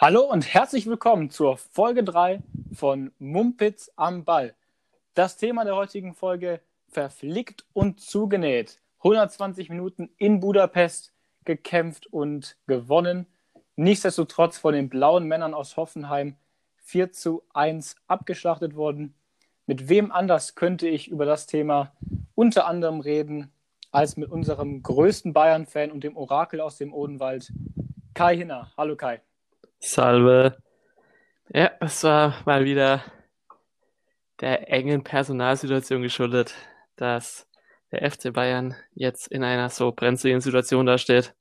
Hallo und herzlich willkommen zur Folge 3 von Mumpitz am Ball. Das Thema der heutigen Folge verflickt und zugenäht. 120 Minuten in Budapest gekämpft und gewonnen. Nichtsdestotrotz von den blauen Männern aus Hoffenheim 4 zu 1 abgeschlachtet worden. Mit wem anders könnte ich über das Thema unter anderem reden als mit unserem größten Bayern-Fan und dem Orakel aus dem Odenwald, Kai Hinner. Hallo Kai. Salve. Ja, es war mal wieder der engen Personalsituation geschuldet, dass der FC Bayern jetzt in einer so brenzligen Situation dasteht.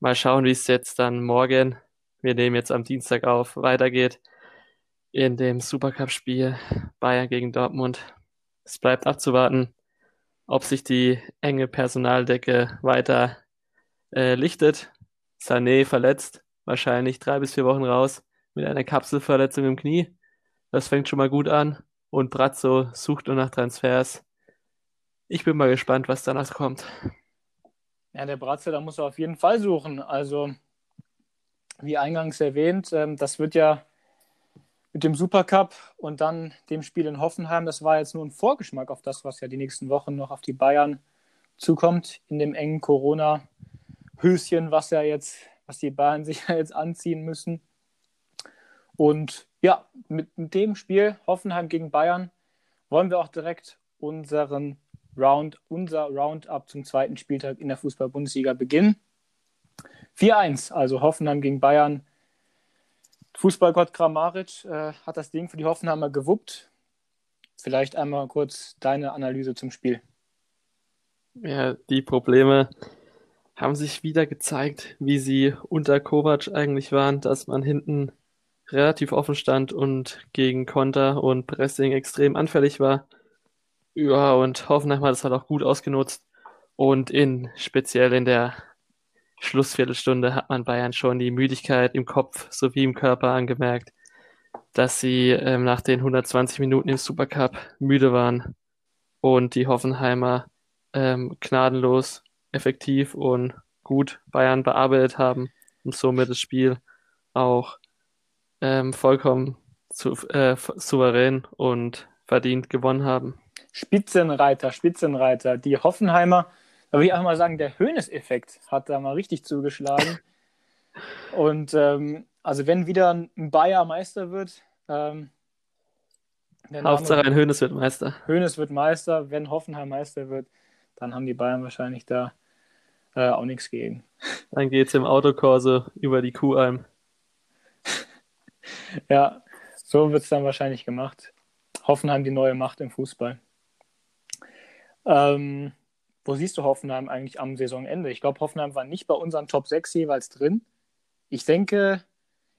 Mal schauen, wie es jetzt dann morgen, wir nehmen jetzt am Dienstag auf, weitergeht in dem Supercup-Spiel Bayern gegen Dortmund. Es bleibt abzuwarten, ob sich die enge Personaldecke weiter äh, lichtet. Sané verletzt, wahrscheinlich drei bis vier Wochen raus mit einer Kapselverletzung im Knie. Das fängt schon mal gut an. Und Brazzo sucht nur nach Transfers. Ich bin mal gespannt, was danach kommt. Ja, der Bratze, da muss er auf jeden Fall suchen. Also, wie eingangs erwähnt, ähm, das wird ja mit dem Supercup und dann dem Spiel in Hoffenheim, das war jetzt nur ein Vorgeschmack auf das, was ja die nächsten Wochen noch auf die Bayern zukommt, in dem engen Corona-Höschen, was ja jetzt, was die Bayern sich jetzt anziehen müssen. Und ja, mit, mit dem Spiel Hoffenheim gegen Bayern wollen wir auch direkt unseren Round, unser Roundup zum zweiten Spieltag in der Fußball-Bundesliga beginnen. 4-1, also Hoffenheim gegen Bayern. Fußballgott Kramaric äh, hat das Ding für die Hoffenheimer gewuppt. Vielleicht einmal kurz deine Analyse zum Spiel. Ja, die Probleme haben sich wieder gezeigt, wie sie unter Kovac eigentlich waren, dass man hinten relativ offen stand und gegen Konter und Pressing extrem anfällig war. Ja, und Hoffenheim hat es halt auch gut ausgenutzt. Und in speziell in der Schlussviertelstunde hat man Bayern schon die Müdigkeit im Kopf sowie im Körper angemerkt, dass sie ähm, nach den 120 Minuten im Supercup müde waren und die Hoffenheimer ähm, gnadenlos, effektiv und gut Bayern bearbeitet haben und somit das Spiel auch ähm, vollkommen zu, äh, souverän und verdient gewonnen haben. Spitzenreiter, Spitzenreiter. Die Hoffenheimer, da würde ich einfach mal sagen, der Höhnes-Effekt hat da mal richtig zugeschlagen. Und ähm, also wenn wieder ein Bayer Meister wird, ähm, Hauptsache ein Höhnes wird Meister. Höhnes wird Meister, wenn Hoffenheim Meister wird, dann haben die Bayern wahrscheinlich da äh, auch nichts gegen. Dann geht es im Autokorso über die Kuhalm. ja, so wird es dann wahrscheinlich gemacht. Hoffenheim die neue Macht im Fußball. Ähm, wo siehst du Hoffenheim eigentlich am Saisonende? Ich glaube, Hoffenheim war nicht bei unseren Top 6 jeweils drin. Ich denke,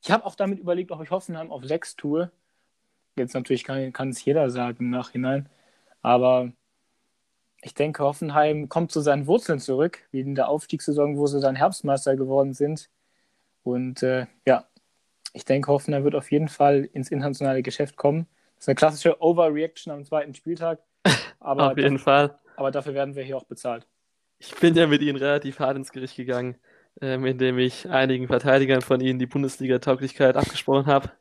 ich habe auch damit überlegt, ob ich Hoffenheim auf 6 tue. Jetzt natürlich kann, kann es jeder sagen im Nachhinein. Aber ich denke, Hoffenheim kommt zu seinen Wurzeln zurück, wie in der Aufstiegssaison, wo sie dann Herbstmeister geworden sind. Und äh, ja, ich denke, Hoffenheim wird auf jeden Fall ins internationale Geschäft kommen. Das ist eine klassische Overreaction am zweiten Spieltag. Aber Auf jeden dafür, Fall. Aber dafür werden wir hier auch bezahlt. Ich bin ja mit Ihnen relativ hart ins Gericht gegangen, ähm, indem ich einigen Verteidigern von Ihnen die Bundesliga-Tauglichkeit abgesprochen habe.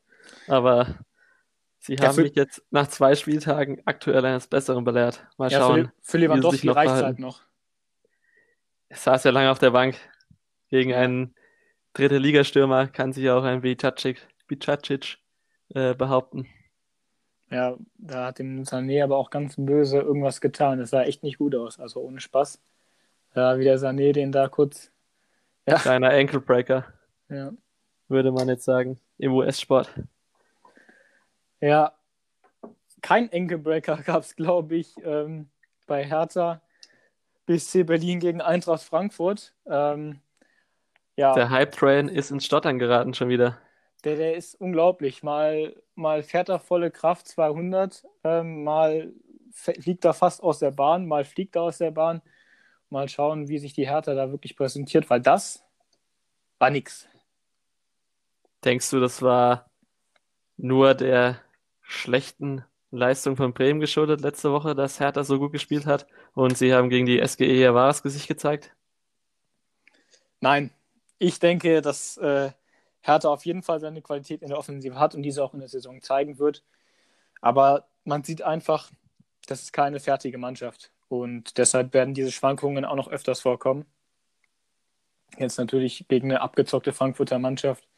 Aber Sie ja, haben für, mich jetzt nach zwei Spieltagen aktuell eines Besseren belehrt. Mal ja, schauen. Für, für Lewandowski reicht es halt noch. Es saß ja lange auf der Bank. Gegen einen dritte Ligastürmer kann sich auch ein Bicacic, Bicacic äh, behaupten. Ja, da hat dem Sané aber auch ganz böse irgendwas getan. Das sah echt nicht gut aus, also ohne Spaß. Ja, wie der Sané den da kurz. Ja. Kleiner Ankle-Breaker. Ja. Würde man jetzt sagen, im US-Sport. Ja, kein Ankle-Breaker gab es, glaube ich, ähm, bei Hertha BSC Berlin gegen Eintracht Frankfurt. Ähm, ja. Der Hype-Train ist ins Stottern geraten schon wieder. Der, der ist unglaublich. Mal, mal fährt er volle Kraft 200, ähm, mal fliegt er fast aus der Bahn, mal fliegt er aus der Bahn. Mal schauen, wie sich die Hertha da wirklich präsentiert, weil das war nix. Denkst du, das war nur der schlechten Leistung von Bremen geschuldet letzte Woche, dass Hertha so gut gespielt hat und sie haben gegen die SGE ihr wahres Gesicht gezeigt? Nein, ich denke, dass äh, Hertha auf jeden Fall seine Qualität in der Offensive hat und diese auch in der Saison zeigen wird. Aber man sieht einfach, das ist keine fertige Mannschaft. Und deshalb werden diese Schwankungen auch noch öfters vorkommen. Jetzt natürlich gegen eine abgezockte Frankfurter Mannschaft.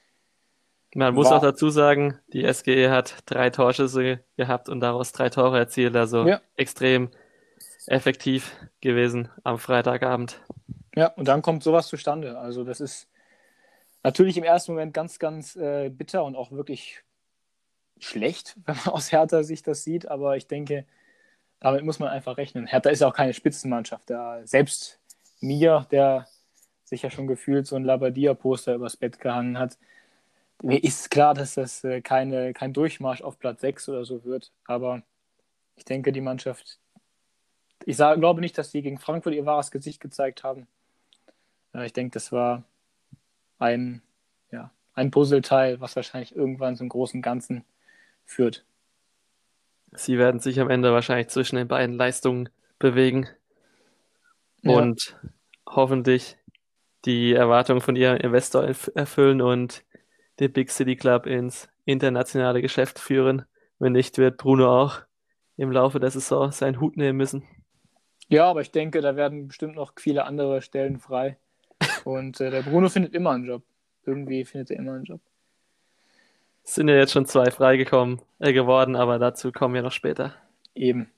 Man muss war, auch dazu sagen, die SGE hat drei Torschüsse gehabt und daraus drei Tore erzielt. Also ja. extrem effektiv gewesen am Freitagabend. Ja, und dann kommt sowas zustande. Also das ist natürlich im ersten Moment ganz, ganz äh, bitter und auch wirklich schlecht, wenn man aus Hertha sich das sieht. Aber ich denke, damit muss man einfach rechnen. Hertha ist ja auch keine Spitzenmannschaft. Da selbst mir, der sich ja schon gefühlt so ein Labadia-Poster übers Bett gehangen hat, mir ist klar, dass das äh, keine, kein Durchmarsch auf Platz 6 oder so wird. Aber ich denke, die Mannschaft, ich sage, glaube nicht, dass die gegen Frankfurt ihr wahres Gesicht gezeigt haben. Äh, ich denke, das war ein, ja, ein Puzzleteil, was wahrscheinlich irgendwann zum großen Ganzen führt. Sie werden sich am Ende wahrscheinlich zwischen den beiden Leistungen bewegen ja. und hoffentlich die Erwartungen von ihrem Investor erfüllen und den Big City Club ins internationale Geschäft führen. Wenn nicht, wird Bruno auch im Laufe der Saison seinen Hut nehmen müssen. Ja, aber ich denke, da werden bestimmt noch viele andere Stellen frei. Und äh, der Bruno findet immer einen Job. Irgendwie findet er immer einen Job. Es sind ja jetzt schon zwei freigekommen äh, geworden, aber dazu kommen wir noch später. Eben.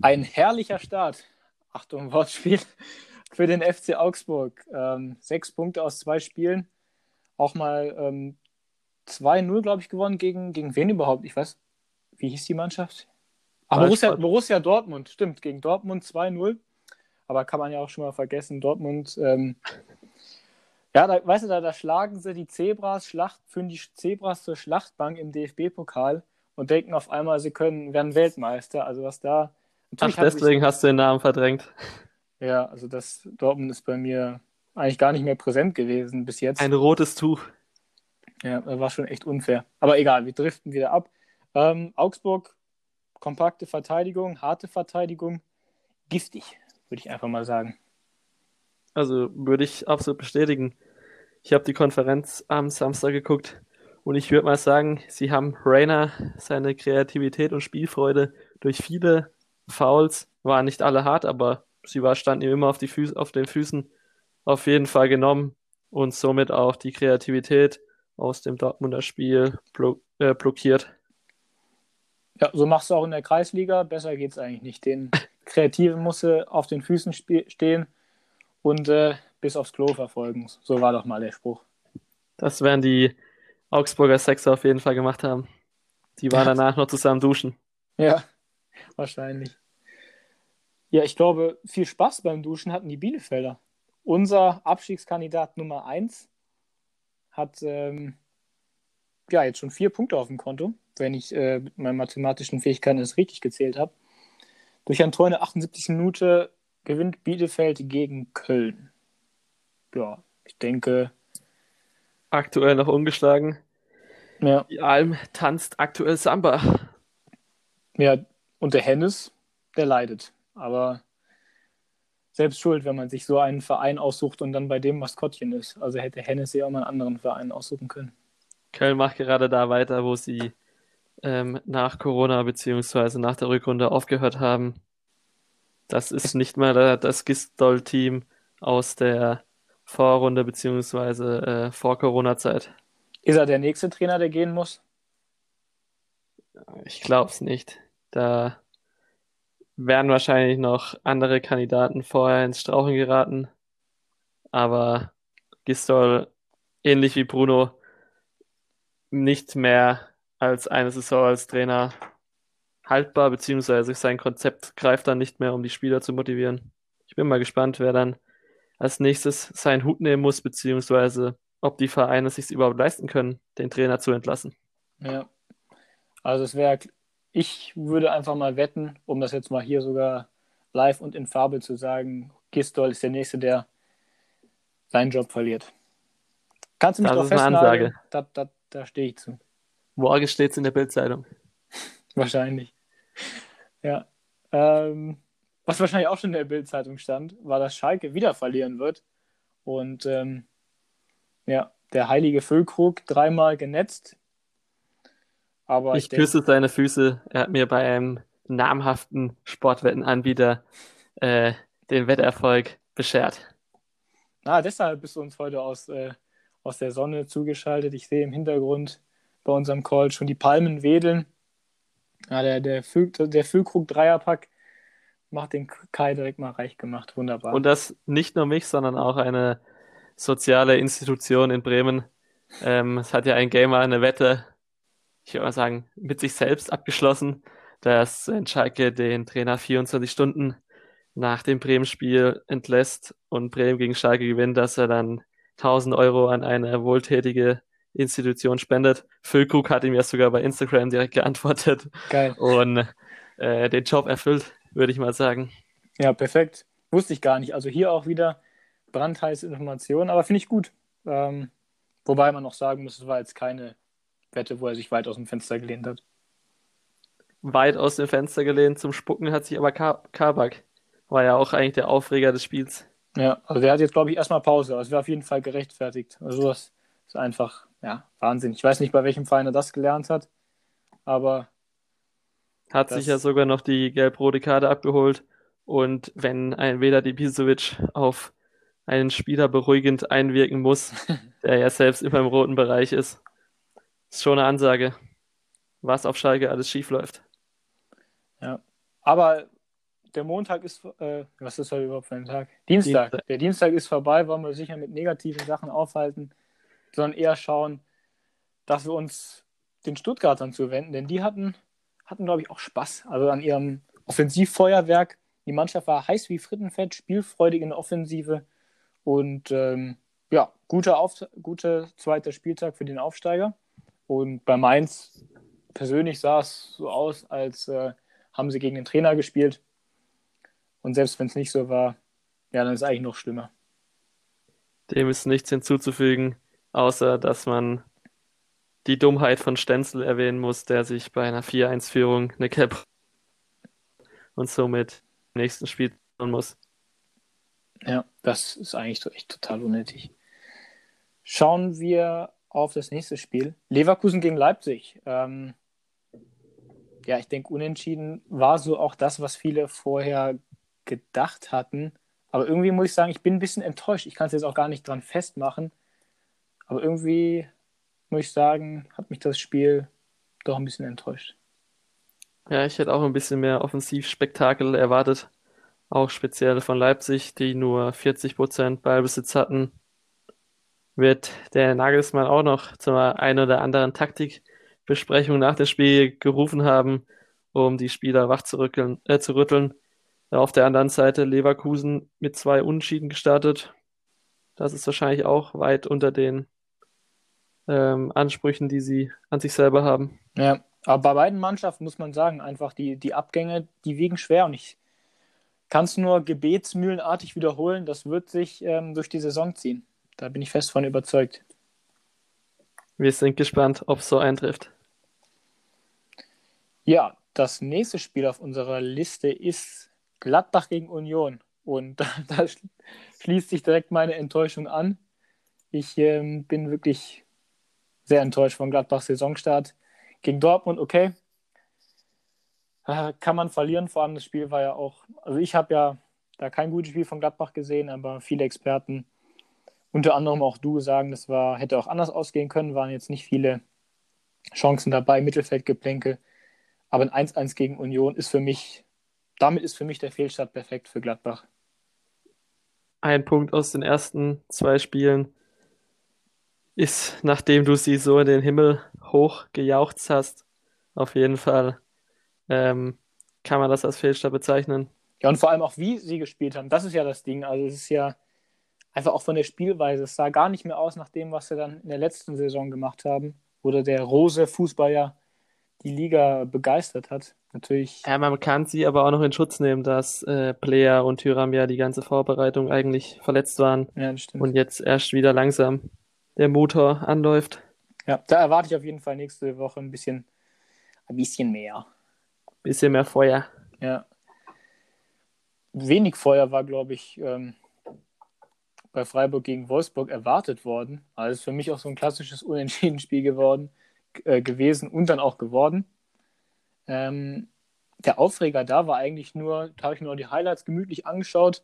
Ein herrlicher Start. Achtung, Wortspiel für den FC Augsburg. Ähm, sechs Punkte aus zwei Spielen. Auch mal ähm, 2-0, glaube ich, gewonnen. Gegen, gegen wen überhaupt? Ich weiß, wie hieß die Mannschaft? Ah, Borussia, Borussia Dortmund, stimmt. Gegen Dortmund 2-0. Aber kann man ja auch schon mal vergessen. Dortmund, ähm, ja, da, weißt du, da, da schlagen sie die Zebras, Schlacht, führen die Zebras zur Schlachtbank im DFB-Pokal und denken auf einmal, sie können, werden Weltmeister. Also was da. Ach, deswegen hast du den Namen verdrängt. Ja, also das Dortmund ist bei mir eigentlich gar nicht mehr präsent gewesen bis jetzt. Ein rotes Tuch. Ja, war schon echt unfair. Aber egal, wir driften wieder ab. Ähm, Augsburg, kompakte Verteidigung, harte Verteidigung, giftig, würde ich einfach mal sagen. Also würde ich absolut bestätigen. Ich habe die Konferenz am Samstag geguckt und ich würde mal sagen, sie haben Rainer seine Kreativität und Spielfreude durch viele Fouls, waren nicht alle hart, aber sie war, standen ihm immer auf, die Füße, auf den Füßen auf jeden Fall genommen und somit auch die Kreativität aus dem Dortmunder Spiel blo äh, blockiert. Ja, so machst du auch in der Kreisliga. Besser geht es eigentlich nicht. Den Kreativen muss auf den Füßen stehen und äh, bis aufs Klo verfolgen. So war doch mal der Spruch. Das werden die Augsburger Sechser auf jeden Fall gemacht haben. Die waren danach noch zusammen duschen. Ja, wahrscheinlich. Ja, ich glaube, viel Spaß beim Duschen hatten die Bielefelder. Unser Abstiegskandidat Nummer 1 hat ähm, ja jetzt schon vier Punkte auf dem Konto, wenn ich äh, mit meinen mathematischen Fähigkeiten es richtig gezählt habe. Durch ein Tor in der 78. Minute gewinnt Bielefeld gegen Köln. Ja, ich denke. Aktuell noch ungeschlagen. Ja. Die Alm tanzt aktuell Samba. Ja, und der Hennes, der leidet. Aber selbst schuld, wenn man sich so einen Verein aussucht und dann bei dem Maskottchen ist. Also hätte Hennessy auch mal einen anderen Verein aussuchen können. Köln macht gerade da weiter, wo sie ähm, nach Corona bzw. nach der Rückrunde aufgehört haben. Das ist nicht mal das Gistol-Team aus der Vorrunde bzw. Äh, vor Corona-Zeit. Ist er der nächste Trainer, der gehen muss? Ich glaube es nicht. Da werden wahrscheinlich noch andere Kandidaten vorher ins Strauchen geraten. Aber Gistol, ähnlich wie Bruno, nicht mehr als eine Saison als Trainer haltbar, beziehungsweise sein Konzept greift dann nicht mehr, um die Spieler zu motivieren. Ich bin mal gespannt, wer dann als nächstes seinen Hut nehmen muss, beziehungsweise ob die Vereine sich überhaupt leisten können, den Trainer zu entlassen. Ja, also es wäre ich würde einfach mal wetten, um das jetzt mal hier sogar live und in Farbe zu sagen, Gistol ist der Nächste, der seinen Job verliert. Kannst du mich das doch festnageln? Da, da, da stehe ich zu. Morgen steht es in der Bildzeitung. wahrscheinlich. Ja. Ähm, was wahrscheinlich auch schon in der Bildzeitung stand, war, dass Schalke wieder verlieren wird. Und ähm, ja, der heilige Füllkrug dreimal genetzt. Aber ich, ich küsse seine Füße. Er hat mir bei einem namhaften Sportwettenanbieter äh, den Wetterfolg beschert. Ah, deshalb bist du uns heute aus, äh, aus der Sonne zugeschaltet. Ich sehe im Hintergrund bei unserem Call schon die Palmen wedeln. Ja, der, der, Füll, der Füllkrug-Dreierpack macht den Kai direkt mal reich gemacht. Wunderbar. Und das nicht nur mich, sondern auch eine soziale Institution in Bremen. Ähm, es hat ja ein Gamer eine Wette, ich würde mal sagen, mit sich selbst abgeschlossen, dass Schalke den Trainer 24 Stunden nach dem Bremen-Spiel entlässt und Bremen gegen Schalke gewinnt, dass er dann 1000 Euro an eine wohltätige Institution spendet. Füllkrug hat ihm ja sogar bei Instagram direkt geantwortet. Geil. Und äh, den Job erfüllt, würde ich mal sagen. Ja, perfekt. Wusste ich gar nicht. Also hier auch wieder brandheiße Informationen, aber finde ich gut. Ähm, wobei man noch sagen muss, es war jetzt keine Wette, wo er sich weit aus dem Fenster gelehnt hat. Weit aus dem Fenster gelehnt zum Spucken hat sich aber Kabak. War ja auch eigentlich der Aufreger des Spiels. Ja, also der hat jetzt, glaube ich, erstmal Pause. Also wäre auf jeden Fall gerechtfertigt. Also das ist einfach, ja, Wahnsinn. Ich weiß nicht, bei welchem Verein er das gelernt hat, aber. Hat sich ja sogar noch die gelb-rote Karte abgeholt. Und wenn ein Veda Dibisovic auf einen Spieler beruhigend einwirken muss, der ja selbst immer im roten Bereich ist, ist schon eine Ansage, was auf Schalke alles schief läuft. Ja, aber der Montag ist, äh, was ist heute überhaupt für ein Tag? Dienstag. Dienstag. Der Dienstag ist vorbei, wollen wir sicher mit negativen Sachen aufhalten, sondern eher schauen, dass wir uns den Stuttgartern zuwenden, denn die hatten, hatten glaube ich, auch Spaß. Also an ihrem Offensivfeuerwerk. Die Mannschaft war heiß wie Frittenfett, spielfreudig in der Offensive und ähm, ja, guter, Auf guter zweiter Spieltag für den Aufsteiger. Und bei Mainz persönlich sah es so aus, als äh, haben sie gegen den Trainer gespielt. Und selbst wenn es nicht so war, ja, dann ist es eigentlich noch schlimmer. Dem ist nichts hinzuzufügen, außer dass man die Dummheit von Stenzel erwähnen muss, der sich bei einer 4-1-Führung eine Cap und somit im nächsten Spiel tun muss. Ja, das ist eigentlich echt total unnötig. Schauen wir auf das nächste Spiel. Leverkusen gegen Leipzig. Ähm, ja, ich denke, unentschieden war so auch das, was viele vorher gedacht hatten. Aber irgendwie muss ich sagen, ich bin ein bisschen enttäuscht. Ich kann es jetzt auch gar nicht dran festmachen. Aber irgendwie muss ich sagen, hat mich das Spiel doch ein bisschen enttäuscht. Ja, ich hätte auch ein bisschen mehr Offensivspektakel erwartet. Auch speziell von Leipzig, die nur 40% Ballbesitz hatten wird der Nagelsmann auch noch zur ein oder anderen Taktikbesprechung nach dem Spiel gerufen haben, um die Spieler wach zu, rückeln, äh, zu rütteln. Auf der anderen Seite Leverkusen mit zwei Unschieden gestartet. Das ist wahrscheinlich auch weit unter den ähm, Ansprüchen, die sie an sich selber haben. Ja, aber bei beiden Mannschaften muss man sagen, einfach die, die Abgänge, die wiegen schwer und ich kann es nur gebetsmühlenartig wiederholen, das wird sich ähm, durch die Saison ziehen. Da bin ich fest von überzeugt. Wir sind gespannt, ob es so eintrifft. Ja, das nächste Spiel auf unserer Liste ist Gladbach gegen Union. Und da, da schließt sich direkt meine Enttäuschung an. Ich ähm, bin wirklich sehr enttäuscht von Gladbachs Saisonstart. Gegen Dortmund, okay. Äh, kann man verlieren, vor allem das Spiel war ja auch, also ich habe ja da kein gutes Spiel von Gladbach gesehen, aber viele Experten unter anderem auch du sagen, das war, hätte auch anders ausgehen können, waren jetzt nicht viele Chancen dabei, Mittelfeldgeplänkel. Aber ein 1-1 gegen Union ist für mich, damit ist für mich der Fehlstart perfekt für Gladbach. Ein Punkt aus den ersten zwei Spielen ist, nachdem du sie so in den Himmel hoch gejaucht hast, auf jeden Fall ähm, kann man das als Fehlstart bezeichnen. Ja, und vor allem auch, wie sie gespielt haben. Das ist ja das Ding. Also es ist ja, einfach auch von der Spielweise. Es sah gar nicht mehr aus nach dem, was sie dann in der letzten Saison gemacht haben, oder der Rose Fußball ja die Liga begeistert hat. Natürlich. Ja, man kann sie aber auch noch in Schutz nehmen, dass äh, Player und Tyram ja die ganze Vorbereitung eigentlich verletzt waren. Ja, das stimmt. Und jetzt erst wieder langsam der Motor anläuft. Ja, da erwarte ich auf jeden Fall nächste Woche ein bisschen, ein bisschen mehr. Bisschen mehr Feuer. Ja. Wenig Feuer war, glaube ich, ähm, bei Freiburg gegen Wolfsburg erwartet worden. Also ist für mich auch so ein klassisches Unentschieden-Spiel geworden, äh, gewesen und dann auch geworden. Ähm, der Aufreger da war eigentlich nur, da habe ich mir noch die Highlights gemütlich angeschaut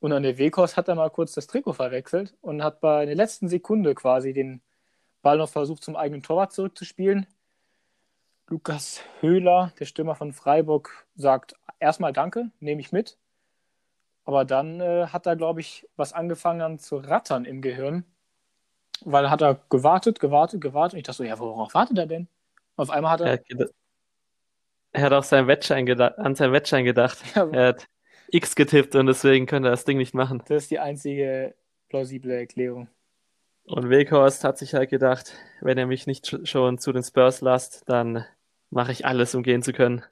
und an der Wekos hat er mal kurz das Trikot verwechselt und hat bei der letzten Sekunde quasi den Ball noch versucht zum eigenen Torwart zurückzuspielen. Lukas Höhler, der Stürmer von Freiburg, sagt erstmal Danke, nehme ich mit. Aber dann äh, hat er, glaube ich, was angefangen an zu rattern im Gehirn. Weil hat er gewartet, gewartet, gewartet. Und ich dachte so, ja, worauf wartet er denn? Auf einmal hat er. Er hat, er hat auch seinen Wettschein an seinen Wettschein gedacht. Ja, er hat X getippt und deswegen konnte er das Ding nicht machen. Das ist die einzige plausible Erklärung. Und Weghorst hat sich halt gedacht, wenn er mich nicht schon zu den Spurs lasst, dann mache ich alles, um gehen zu können.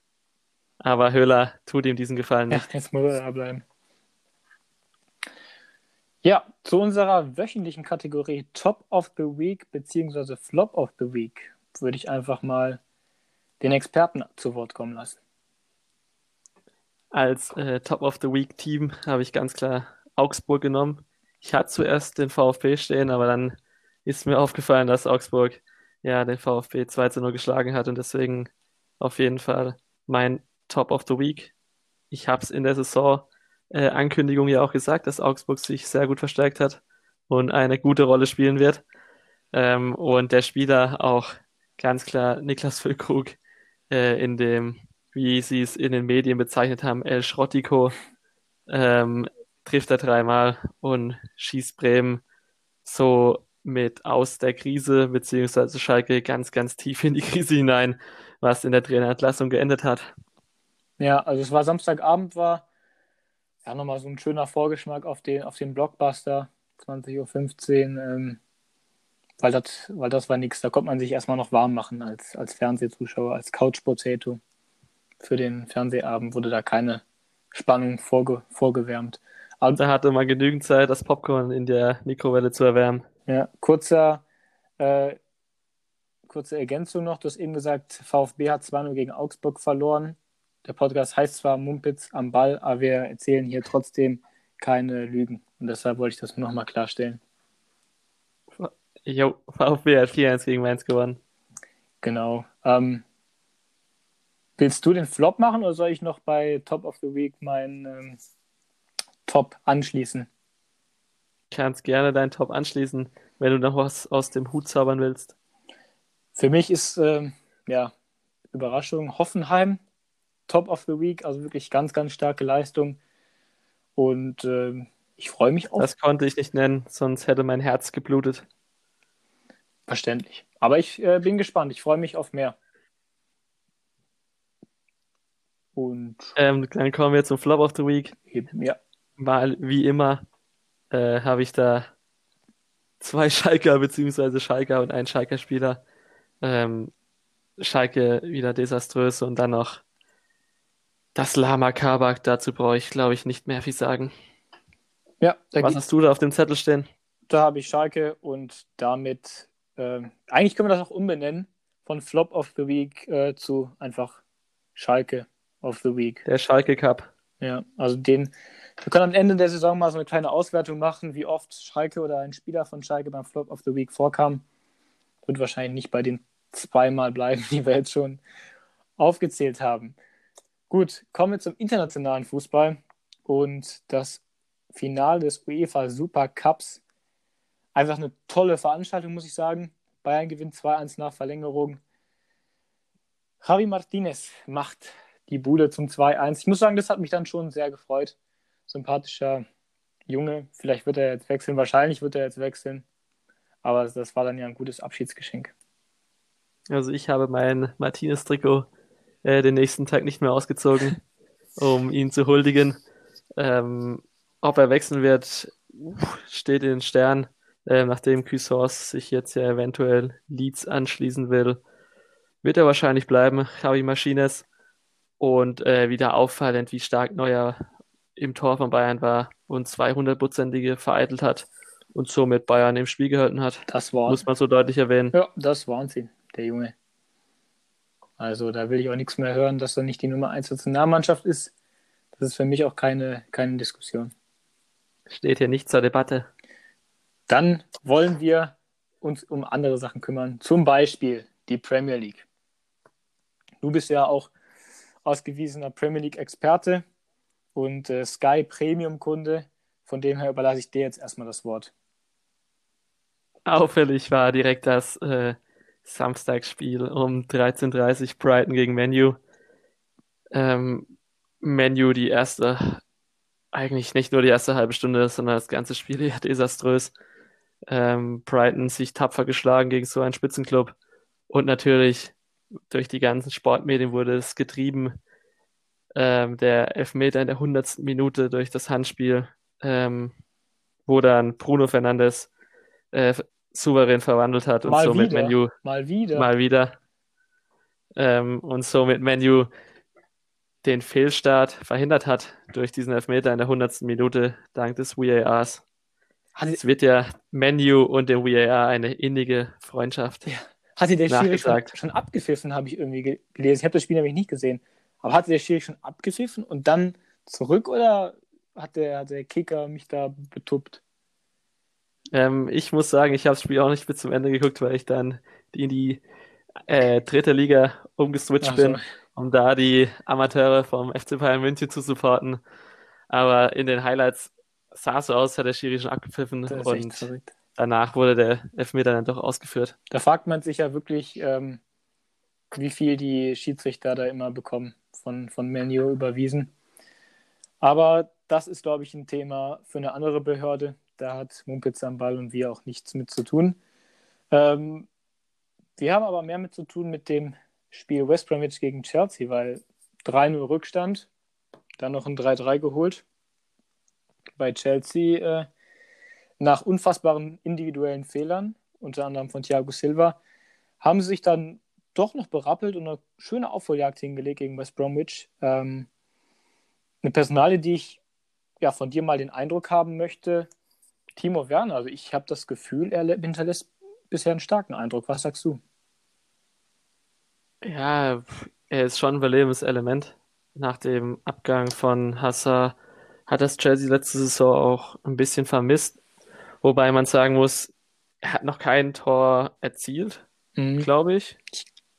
Aber Höhler tut ihm diesen Gefallen nicht. Ja, jetzt muss er da bleiben. Ja, zu unserer wöchentlichen Kategorie Top of the Week bzw. Flop of the Week würde ich einfach mal den Experten zu Wort kommen lassen. Als äh, Top of the Week Team habe ich ganz klar Augsburg genommen. Ich hatte zuerst den VfB stehen, aber dann ist mir aufgefallen, dass Augsburg ja den VfB 2 zu 0 geschlagen hat und deswegen auf jeden Fall mein Top of the Week. Ich habe es in der Saison äh, Ankündigung ja auch gesagt, dass Augsburg sich sehr gut verstärkt hat und eine gute Rolle spielen wird. Ähm, und der Spieler auch ganz klar Niklas Füllkrug äh, in dem, wie sie es in den Medien bezeichnet haben, El Schrottico, ähm, trifft er dreimal und schießt Bremen so mit aus der Krise, beziehungsweise Schalke ganz, ganz tief in die Krise hinein, was in der Trainerentlassung geendet hat. Ja, also es war Samstagabend, war ja, nochmal so ein schöner Vorgeschmack auf den, auf den Blockbuster, 20.15 Uhr. Ähm, weil, das, weil das war nichts. Da konnte man sich erstmal noch warm machen als, als Fernsehzuschauer, als Couch Potato. Für den Fernsehabend wurde da keine Spannung vorge, vorgewärmt. Aber da hatte man genügend Zeit, das Popcorn in der Mikrowelle zu erwärmen. Ja, kurzer, äh, kurze Ergänzung noch. Du hast eben gesagt, VfB hat 2-0 gegen Augsburg verloren. Der Podcast heißt zwar Mumpitz am Ball, aber wir erzählen hier trotzdem keine Lügen. Und deshalb wollte ich das nur nochmal klarstellen. Jo, VfB hat 4-1 gegen Mainz gewonnen. Genau. Ähm, willst du den Flop machen oder soll ich noch bei Top of the Week meinen ähm, Top anschließen? Kannst gerne deinen Top anschließen, wenn du noch was aus dem Hut zaubern willst. Für mich ist, ähm, ja, Überraschung Hoffenheim Top of the Week, also wirklich ganz, ganz starke Leistung. Und äh, ich freue mich auch. Das konnte ich nicht nennen, sonst hätte mein Herz geblutet. Verständlich. Aber ich äh, bin gespannt. Ich freue mich auf mehr. Und ähm, dann kommen wir zum Flop of the Week. Ja. Mal wie immer äh, habe ich da zwei Schalker beziehungsweise Schalker und einen Schalker-Spieler. Ähm, Schalke wieder desaströs und dann noch das Lama Kabak, dazu brauche ich, glaube ich, nicht mehr viel sagen. Ja, Was hast du da auf dem Zettel stehen? Da habe ich Schalke und damit, äh, eigentlich können wir das auch umbenennen, von Flop of the Week äh, zu einfach Schalke of the Week. Der Schalke Cup. Ja, also den, wir können am Ende der Saison mal so eine kleine Auswertung machen, wie oft Schalke oder ein Spieler von Schalke beim Flop of the Week vorkam. Wird wahrscheinlich nicht bei den zweimal bleiben, die wir jetzt schon aufgezählt haben. Gut, kommen wir zum internationalen Fußball und das Finale des UEFA Super Cups. Einfach eine tolle Veranstaltung, muss ich sagen. Bayern gewinnt 2-1 nach Verlängerung. Javi Martinez macht die Bude zum 2-1. Ich muss sagen, das hat mich dann schon sehr gefreut. Sympathischer Junge. Vielleicht wird er jetzt wechseln. Wahrscheinlich wird er jetzt wechseln. Aber das war dann ja ein gutes Abschiedsgeschenk. Also ich habe mein Martinez-Trikot äh, den nächsten Tag nicht mehr ausgezogen, um ihn zu huldigen. Ähm, ob er wechseln wird, steht in den Sternen, äh, nachdem Cuisance sich jetzt ja eventuell Leeds anschließen will. Wird er wahrscheinlich bleiben, Javi Maschines. Und äh, wieder auffallend, wie stark Neuer im Tor von Bayern war und 200-prozentige vereitelt hat und somit Bayern im Spiel gehalten hat. Das war. Muss man so deutlich erwähnen. Ja, das Wahnsinn, der Junge. Also da will ich auch nichts mehr hören, dass er nicht die Nummer 1 Nationalmannschaft ist. Das ist für mich auch keine, keine Diskussion. steht hier nicht zur Debatte. Dann wollen wir uns um andere Sachen kümmern, zum Beispiel die Premier League. Du bist ja auch ausgewiesener Premier League-Experte und äh, Sky Premium-Kunde. Von dem her überlasse ich dir jetzt erstmal das Wort. Auffällig war direkt das äh, Samstagsspiel um 13.30 Uhr Brighton gegen Menu. Ähm, Menu die erste, eigentlich nicht nur die erste halbe Stunde, sondern das ganze Spiel eher desaströs. Ähm, Brighton sich tapfer geschlagen gegen so einen Spitzenclub. Und natürlich durch die ganzen Sportmedien wurde es getrieben. Ähm, der Elfmeter in der 100. Minute durch das Handspiel, ähm, wo dann Bruno Fernandes äh, souverän verwandelt hat und Mal somit wieder. Menu Mal wieder. mal wieder ähm, und somit Menu den Fehlstart verhindert hat durch diesen Elfmeter in der 100. Minute dank des VARs. Hatte, Es wird ja Menu und dem VAR eine innige Freundschaft. hatte der Schiri schon, schon abgepfiffen, habe ich irgendwie ge- gelesen. Ich habe das Spiel nämlich nicht gesehen. Aber hatte der Schiri schon abgepfiffen und dann zurück oder hat der, hat der Kicker mich da betuppt? Ähm, ich muss sagen, ich habe das Spiel auch nicht bis zum Ende geguckt, weil ich dann in die äh, dritte Liga umgeswitcht Ach bin, um da die Amateure vom FC Bayern München zu supporten. Aber in den Highlights sah es so aus, hat der Schiri schon abgepfiffen und danach wurde der Elfmeter dann doch ausgeführt. Da fragt man sich ja wirklich, ähm, wie viel die Schiedsrichter da immer bekommen von, von Menu überwiesen. Aber das ist, glaube ich, ein Thema für eine andere Behörde. Da hat Mumpitz am Ball und wir auch nichts mit zu tun. Ähm, wir haben aber mehr mit zu tun mit dem Spiel West Bromwich gegen Chelsea, weil 3-0 Rückstand, dann noch ein 3-3 geholt. Bei Chelsea äh, nach unfassbaren individuellen Fehlern, unter anderem von Thiago Silva, haben sie sich dann doch noch berappelt und eine schöne Aufholjagd hingelegt gegen West Bromwich. Ähm, eine Personale, die ich ja von dir mal den Eindruck haben möchte, Timo Werner. Also ich habe das Gefühl, er hinterlässt bisher einen starken Eindruck. Was sagst du? Ja, er ist schon ein Überlebenselement. Nach dem Abgang von Hazard hat das Chelsea letzte Saison auch ein bisschen vermisst. Wobei man sagen muss, er hat noch kein Tor erzielt, Mhm, glaube ich.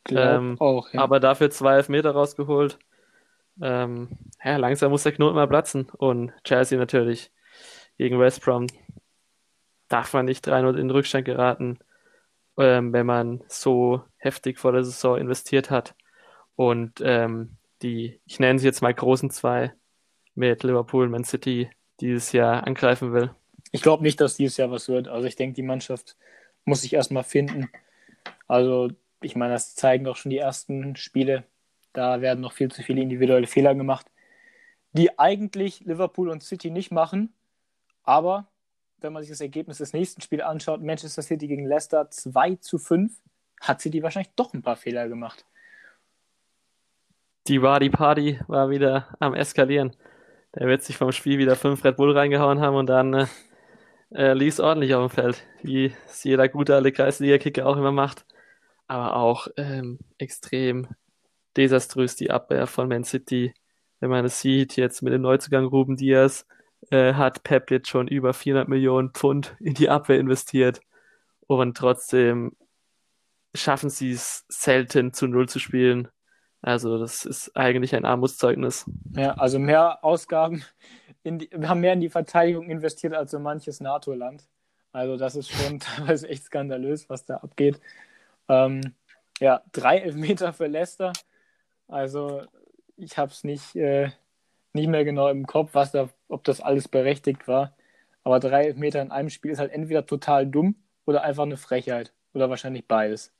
glaub ähm, auch, ja. Aber dafür zwei Elfmeter rausgeholt. Ähm, ja, langsam muss der Knoten mal platzen. Und Chelsea natürlich gegen West Brom darf man nicht 3-0 in den Rückstand geraten, ähm, wenn man so heftig vor der Saison investiert hat. Und ähm, die, ich nenne sie jetzt mal großen zwei mit Liverpool Man City dieses Jahr angreifen will. Ich glaube nicht, dass dieses Jahr was wird. Also ich denke, die Mannschaft muss sich erstmal finden. Also ich meine, das zeigen doch schon die ersten Spiele. Da werden noch viel zu viele individuelle Fehler gemacht, die eigentlich Liverpool und City nicht machen. Aber wenn man sich das Ergebnis des nächsten Spiels anschaut, Manchester City gegen Leicester 2 zu 5, hat City wahrscheinlich doch ein paar Fehler gemacht. Die Wadi Party war wieder am Eskalieren. Der wird sich vom Spiel wieder fünf Red Bull reingehauen haben und dann äh, äh, lief es ordentlich auf dem Feld, wie es jeder gute alte Kreisliga-Kicker auch immer macht. Aber auch ähm, extrem desaströs die Abwehr von Man City. Wenn man es sieht, jetzt mit dem Neuzugang Ruben Diaz, äh, hat Pep jetzt schon über 400 Millionen Pfund in die Abwehr investiert. Und trotzdem schaffen sie es selten zu Null zu spielen. Also das ist eigentlich ein Armutszeugnis. Ja, also mehr Ausgaben, die, wir haben mehr in die Verteidigung investiert als so manches NATO-Land. Also das ist schon teilweise echt skandalös, was da abgeht. Ähm, ja, drei Elfmeter für Leicester. Also ich habe es nicht, äh, nicht mehr genau im Kopf, was da, ob das alles berechtigt war. Aber drei Elfmeter in einem Spiel ist halt entweder total dumm oder einfach eine Frechheit. Oder wahrscheinlich beides.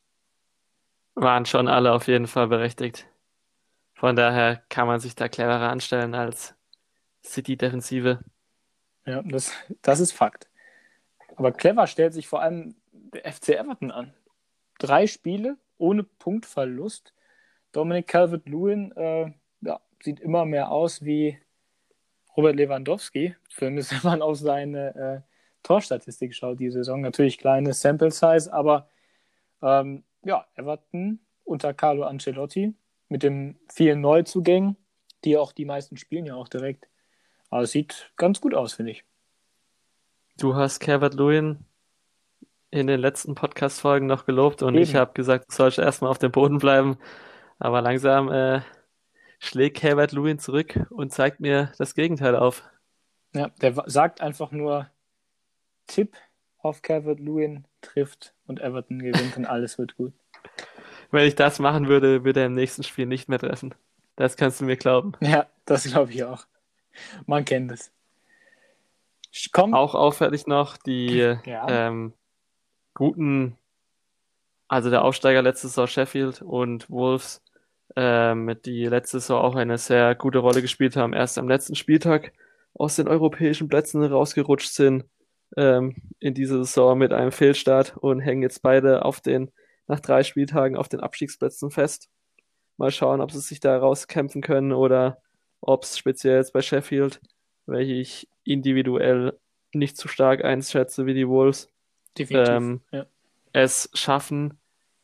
Waren schon alle auf jeden Fall berechtigt. Von daher kann man sich da cleverer anstellen als City-Defensive. Ja, das, das ist Fakt. Aber clever stellt sich vor allem der FC Everton an. Drei Spiele ohne Punktverlust. Dominic Calvert-Lewin äh, sieht immer mehr aus wie Robert Lewandowski, zumindest wenn man auf seine äh, Torstatistik schaut die Saison. Natürlich kleine Sample Size, aber ähm, ja, Everton unter Carlo Ancelotti mit den vielen Neuzugängen, die auch die meisten spielen ja auch direkt. Aber es sieht ganz gut aus, finde ich. Du hast Calvert Lewin in den letzten Podcast-Folgen noch gelobt und Eben. ich habe gesagt, du sollst erstmal auf dem Boden bleiben. Aber langsam äh, schlägt Calvert Lewin zurück und zeigt mir das Gegenteil auf. Ja, der sagt einfach nur Tipp auf Calvert Lewin trifft und Everton gewinnt und alles wird gut. Wenn ich das machen würde, würde er im nächsten Spiel nicht mehr treffen. Das kannst du mir glauben. Ja, das glaube ich auch. Man kennt es. Kommt. Auch auffällig noch die Ja. ähm, guten, also der Aufsteiger letzte Saison Sheffield und Wolves, ähm, die letzte Saison auch eine sehr gute Rolle gespielt haben, erst am letzten Spieltag aus den europäischen Plätzen rausgerutscht sind ähm, in dieser Saison mit einem Fehlstart und hängen jetzt beide auf den, nach drei Spieltagen auf den Abstiegsplätzen fest. Mal schauen, ob sie sich da rauskämpfen können oder ob es speziell jetzt bei Sheffield, welche ich individuell nicht so stark einschätze wie die Wolves, ähm, ja. es schaffen,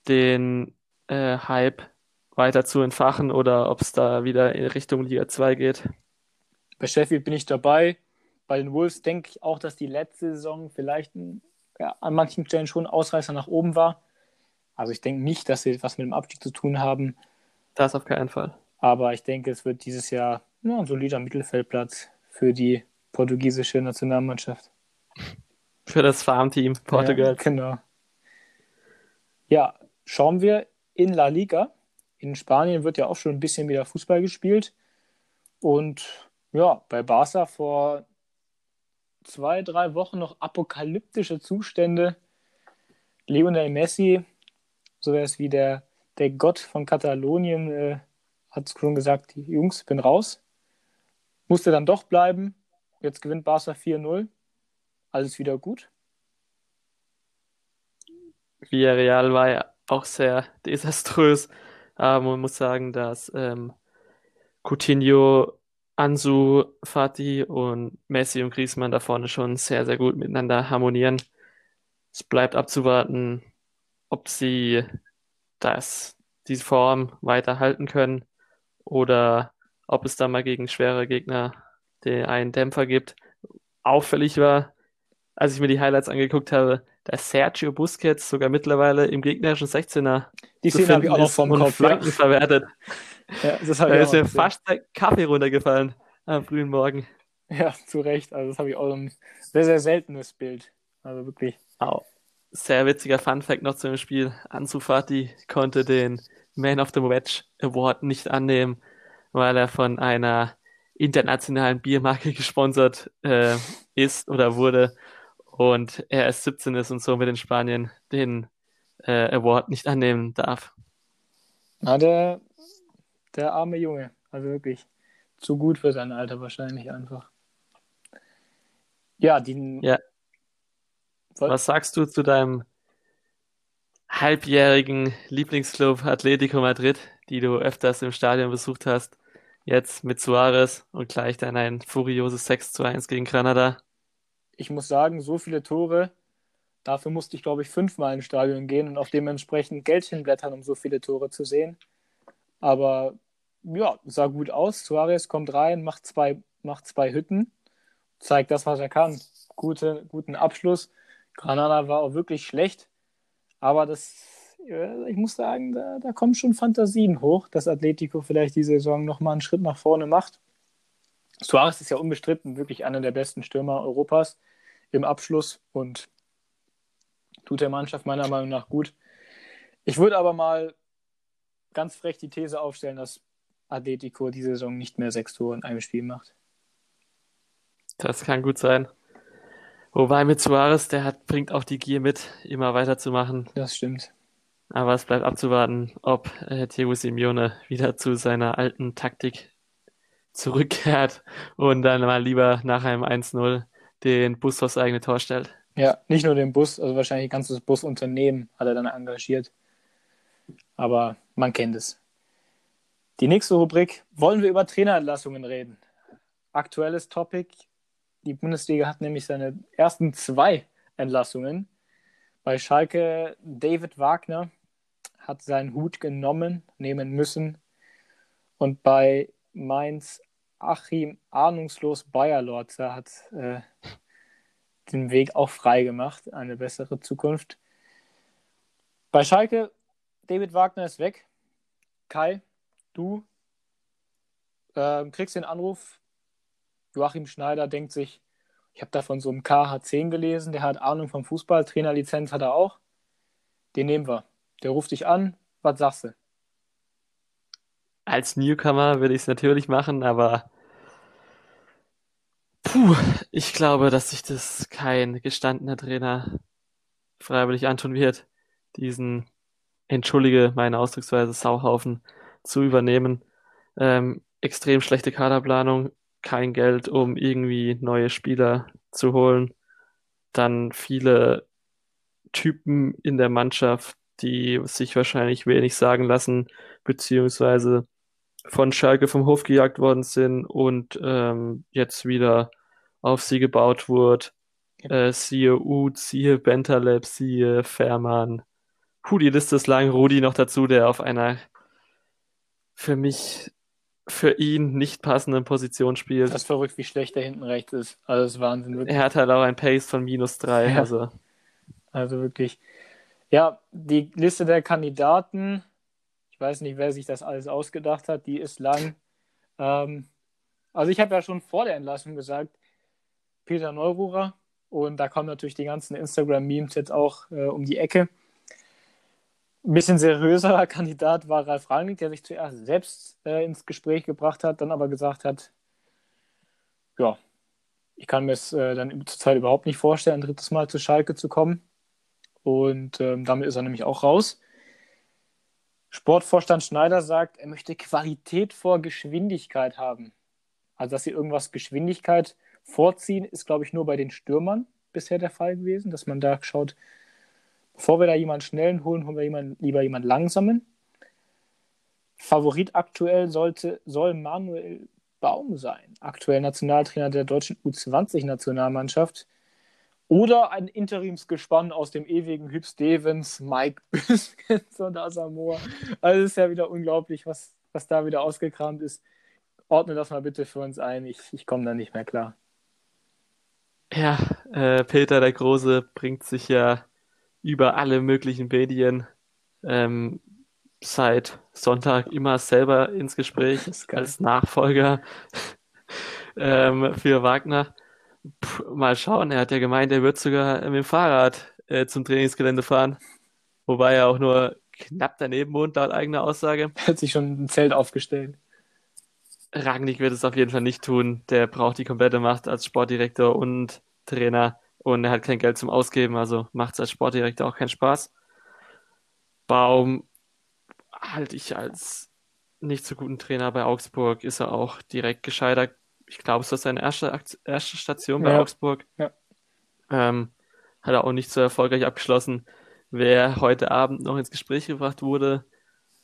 den äh, Hype weiter zu entfachen oder ob es da wieder in Richtung Liga 2 geht. Bei Sheffield bin ich dabei. Bei den Wolves denke ich auch, dass die letzte Saison vielleicht ja, an manchen Stellen schon ein Ausreißer nach oben war. Also ich denke nicht, dass sie was mit dem Abstieg zu tun haben. Das auf keinen Fall. Aber ich denke, es wird dieses Jahr ja, ein solider Mittelfeldplatz für die portugiesische Nationalmannschaft. Für das Farmteam Portugal. Ja, genau. Ja, schauen wir in La Liga. In Spanien wird ja auch schon ein bisschen wieder Fußball gespielt. Und ja, bei Barca vor zwei, drei Wochen noch apokalyptische Zustände. Lionel Messi, so wäre es wie der, der Gott von Katalonien, äh, hat schon gesagt, Jungs, bin raus. Musste dann doch bleiben. Jetzt gewinnt Barca 4-0. Alles wieder gut. Villarreal war ja auch sehr desaströs. Aber man muss sagen, dass ähm, Coutinho, Ansu, Fati und Messi und Griezmann da vorne schon sehr, sehr gut miteinander harmonieren. Es bleibt abzuwarten, ob sie das, diese Form weiterhalten können oder ob es da mal gegen schwere Gegner den einen Dämpfer gibt. Auffällig war, als ich mir die Highlights angeguckt habe, dass Sergio Busquets sogar mittlerweile im gegnerischen 16er Die Szene habe ich auch noch vom Kopf. Flanken Ja. verwertet. Ja, das Da ist mir fast der Kaffee runtergefallen am frühen Morgen. Ja, zu Recht. Also das habe ich auch ein sehr, sehr seltenes Bild. Also wirklich. Au. Sehr witziger Funfact noch zu dem Spiel. Ansu Fati konnte den Man of the Match Award nicht annehmen, weil er von einer internationalen Biermarke gesponsert äh, ist oder wurde und er erst 17 ist und somit in Spanien den äh, Award nicht annehmen darf. Na, der, der arme Junge. Also wirklich zu gut für sein Alter wahrscheinlich einfach. Ja, die. Ja. Was sagst du zu deinem halbjährigen Lieblingsclub Atletico Madrid, die du öfters im Stadion besucht hast, jetzt mit Suarez und gleich dann ein furioses 6 zu 1 gegen Granada? Ich muss sagen, so viele Tore. Dafür musste ich, glaube ich, fünfmal ins Stadion gehen und auf dementsprechend Geld hinblättern, um so viele Tore zu sehen. Aber ja, sah gut aus. Suarez kommt rein, macht zwei, macht zwei Hütten, zeigt das, was er kann. Gute, guten Abschluss. Granada war auch wirklich schlecht. Aber das, ich muss sagen, da, da kommen schon Fantasien hoch, dass Atletico vielleicht diese Saison nochmal einen Schritt nach vorne macht. Suarez ist ja unbestritten wirklich einer der besten Stürmer Europas im Abschluss und tut der Mannschaft meiner Meinung nach gut. Ich würde aber mal ganz frech die These aufstellen, dass Atletico diese Saison nicht mehr sechs Tore in einem Spiel macht. Das kann gut sein. Wobei mit Suarez, der hat, bringt auch die Gier mit, immer weiterzumachen. Das stimmt. Aber es bleibt abzuwarten, ob äh, Diego Simeone wieder zu seiner alten Taktik zurückkehrt und dann mal lieber nach einem 1-0 den Bus aufs eigene Tor stellt. Ja, nicht nur den Bus, also wahrscheinlich ein ganzes Busunternehmen hat er dann engagiert. Aber man kennt es. Die nächste Rubrik, wollen wir über Trainerentlassungen reden? Aktuelles Topic. Die Bundesliga hat nämlich seine ersten zwei Entlassungen. Bei Schalke David Wagner hat seinen Hut genommen, nehmen müssen. Und bei Mainz Achim ahnungslos Bayerlotzer hat äh, den Weg auch frei gemacht, eine bessere Zukunft. Bei Schalke, David Wagner ist weg. Kai, du äh, kriegst den Anruf. Joachim Schneider denkt sich, ich habe da von so einem KH10 gelesen, der hat Ahnung vom Fußball, Trainerlizenz hat er auch. Den nehmen wir. Der ruft dich an. Was sagst du? Als Newcomer würde ich es natürlich machen, aber puh, ich glaube, dass sich das kein gestandener Trainer freiwillig antun wird, diesen, entschuldige meine Ausdrucksweise, Sauhaufen zu übernehmen. Ähm, extrem schlechte Kaderplanung, kein Geld, um irgendwie neue Spieler zu holen. Dann viele Typen in der Mannschaft, die sich wahrscheinlich wenig sagen lassen, beziehungsweise von Schalke vom Hof gejagt worden sind und ähm, jetzt wieder auf sie gebaut wurde. Äh, siehe Uth, siehe Bentaleb, siehe Fährmann. Puh, die Liste ist lang. Rudi noch dazu, der auf einer für mich, für ihn nicht passenden Position spielt. Das ist verrückt, wie schlecht der hinten rechts ist. Also das ist Wahnsinn. Wirklich. Er hat halt auch ein Pace von minus drei. Ja. Also. also wirklich. Ja, die Liste der Kandidaten ich weiß nicht, wer sich das alles ausgedacht hat. Die ist lang. Ähm, also ich habe ja schon vor der Entlassung gesagt, Peter Neururer. Und da kommen natürlich die ganzen Instagram-Memes jetzt auch äh, um die Ecke. Ein bisschen seriöserer Kandidat war Ralf Rangnick, der sich zuerst selbst äh, ins Gespräch gebracht hat, dann aber gesagt hat, ja, ich kann mir es äh, dann zurzeit überhaupt nicht vorstellen, ein drittes Mal zu Schalke zu kommen. Und ähm, damit ist er nämlich auch raus. Sportvorstand Schneider sagt, er möchte Qualität vor Geschwindigkeit haben. Also, dass sie irgendwas Geschwindigkeit vorziehen, ist, glaube ich, nur bei den Stürmern bisher der Fall gewesen, dass man da schaut, bevor wir da jemanden schnellen holen, holen wir jemanden, lieber jemanden langsamen. Favorit aktuell sollte, soll Manuel Baum sein, aktuell Nationaltrainer der deutschen U20-Nationalmannschaft. Oder ein Interimsgespann aus dem ewigen Hüb Stevens, Mike Biskins und Asamoah. Also es ist ja wieder unglaublich, was, was da wieder ausgekramt ist. Ordne das mal bitte für uns ein. Ich, ich komme da nicht mehr klar. Ja, äh, Peter der Große bringt sich ja über alle möglichen Medien ähm, seit Sonntag immer selber ins Gespräch als Nachfolger ähm, für Wagner. Puh, mal schauen, er hat ja gemeint, er wird sogar mit dem Fahrrad äh, zum Trainingsgelände fahren. Wobei er auch nur knapp daneben wohnt, laut eigener Aussage. Er hat sich schon ein Zelt aufgestellt. Rangnick wird es auf jeden Fall nicht tun. Der braucht die komplette Macht als Sportdirektor und Trainer und er hat kein Geld zum Ausgeben, also macht es als Sportdirektor auch keinen Spaß. Baum halte ich als nicht so guten Trainer bei Augsburg, ist er auch direkt gescheitert ich glaube, es war seine erste, erste Station bei ja. Augsburg. Ja. Ähm, hat er auch nicht so erfolgreich abgeschlossen. Wer heute Abend noch ins Gespräch gebracht wurde,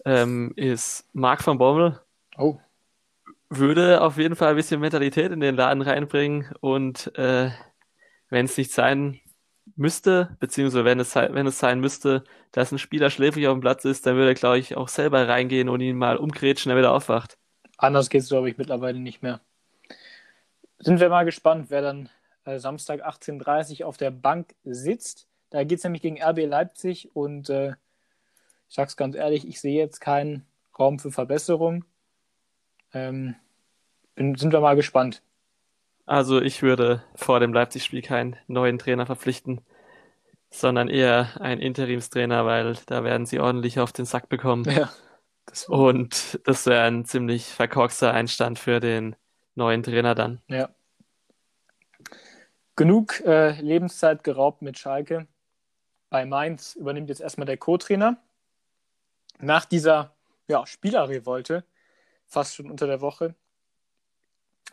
ähm, ist Marc van Bommel. Oh. Würde auf jeden Fall ein bisschen Mentalität in den Laden reinbringen und äh, wenn es nicht sein müsste, beziehungsweise wenn es, wenn es sein müsste, dass ein Spieler schläfrig auf dem Platz ist, dann würde er, glaube ich, auch selber reingehen und ihn mal umgrätschen, damit er aufwacht. Anders geht es, glaube ich, mittlerweile nicht mehr sind wir mal gespannt, wer dann äh, Samstag 18.30 Uhr auf der Bank sitzt. Da geht es nämlich gegen RB Leipzig und äh, ich sage es ganz ehrlich, ich sehe jetzt keinen Raum für Verbesserung. Ähm, bin, sind wir mal gespannt. Also ich würde vor dem Leipzig-Spiel keinen neuen Trainer verpflichten, sondern eher einen Interimstrainer, weil da werden sie ordentlich auf den Sack bekommen. Ja, das und das wäre ein ziemlich verkorkster Einstand für den neuen Trainer dann. Ja. Genug äh, Lebenszeit geraubt mit Schalke. Bei Mainz übernimmt jetzt erstmal der Co-Trainer. Nach dieser ja, Spielerrevolte, fast schon unter der Woche,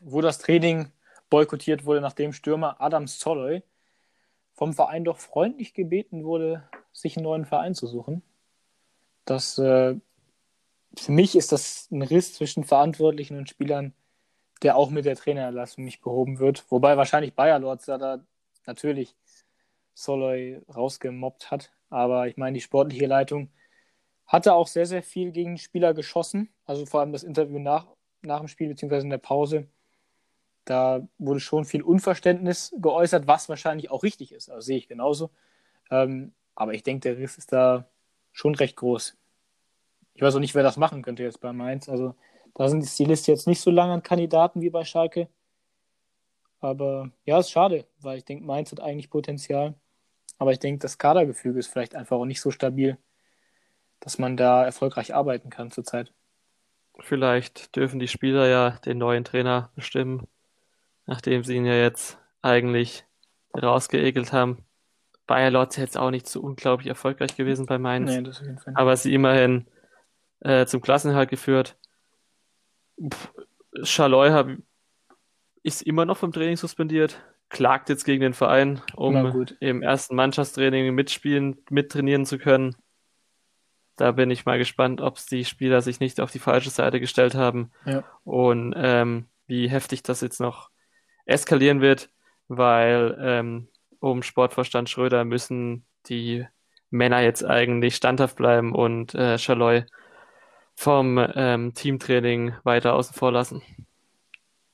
wo das Training boykottiert wurde, nachdem Stürmer Adam Soloy vom Verein doch freundlich gebeten wurde, sich einen neuen Verein zu suchen. Das, äh, für mich ist das ein Riss zwischen Verantwortlichen und Spielern, der auch mit der Trainererlassung nicht behoben wird. Wobei wahrscheinlich Bayer Lords da natürlich Soloy rausgemobbt hat. Aber ich meine, die sportliche Leitung hatte auch sehr, sehr viel gegen Spieler geschossen. Also vor allem das Interview nach, nach dem Spiel, beziehungsweise in der Pause. Da wurde schon viel Unverständnis geäußert, was wahrscheinlich auch richtig ist. Also sehe ich genauso. Ähm, aber ich denke, der Riss ist da schon recht groß. Ich weiß auch nicht, wer das machen könnte jetzt bei Mainz. Also da sind die Liste jetzt nicht so lang an Kandidaten wie bei Schalke. Aber ja, ist schade, weil ich denke, Mainz hat eigentlich Potenzial. Aber ich denke, das Kadergefüge ist vielleicht einfach auch nicht so stabil, dass man da erfolgreich arbeiten kann zurzeit. Vielleicht dürfen die Spieler ja den neuen Trainer bestimmen, nachdem sie ihn ja jetzt eigentlich rausgeekelt haben. Bayer Lotz jetzt auch nicht so unglaublich erfolgreich gewesen bei Mainz. Nee. Aber sie immerhin äh, zum Klassenhalt geführt. Schaloi ist immer noch vom Training suspendiert, klagt jetzt gegen den Verein, um im ersten Mannschaftstraining mitspielen, mittrainieren zu können. Da bin ich mal gespannt, ob die Spieler sich nicht auf die falsche Seite gestellt haben ja. und ähm, wie heftig das jetzt noch eskalieren wird, weil ähm, um Sportvorstand Schröder müssen die Männer jetzt eigentlich standhaft bleiben und äh, Schaloi vom ähm, Teamtraining weiter außen vor lassen.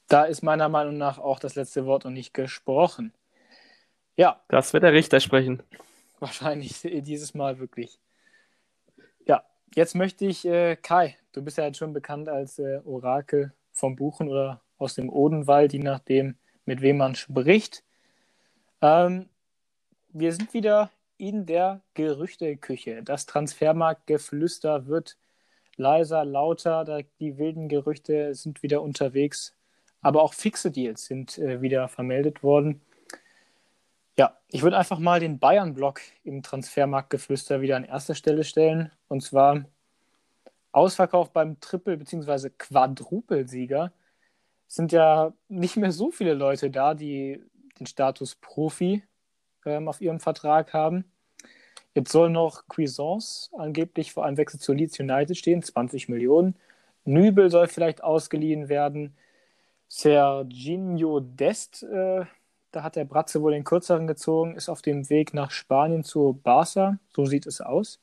Da ist meiner Meinung nach auch das letzte Wort noch nicht gesprochen. Ja. Das wird der Richter sprechen. Wahrscheinlich dieses Mal wirklich. Ja, jetzt möchte ich, äh, Kai, du bist ja jetzt schon bekannt als äh, Orakel vom Buchen oder aus dem Odenwald, je nachdem, mit wem man spricht. Ähm, wir sind wieder in der Gerüchteküche. Das Transfermarktgeflüster wird leiser, lauter, die wilden Gerüchte sind wieder unterwegs, aber auch fixe Deals sind äh, wieder vermeldet worden. Ja, ich würde einfach mal den Bayern-Block im Transfermarktgeflüster wieder an erster Stelle stellen. Und zwar Ausverkauf beim Triple- bzw. Quadrupelsieger. Sind ja nicht mehr so viele Leute da, die den Status Profi ähm, auf ihrem Vertrag haben. Jetzt soll noch Cuisance angeblich vor einem Wechsel zu Leeds United stehen, 20 Millionen. Nübel soll vielleicht ausgeliehen werden. Serginho Dest, äh, da hat der Bratze wohl den kürzeren gezogen, ist auf dem Weg nach Spanien zu Barca. So sieht es aus.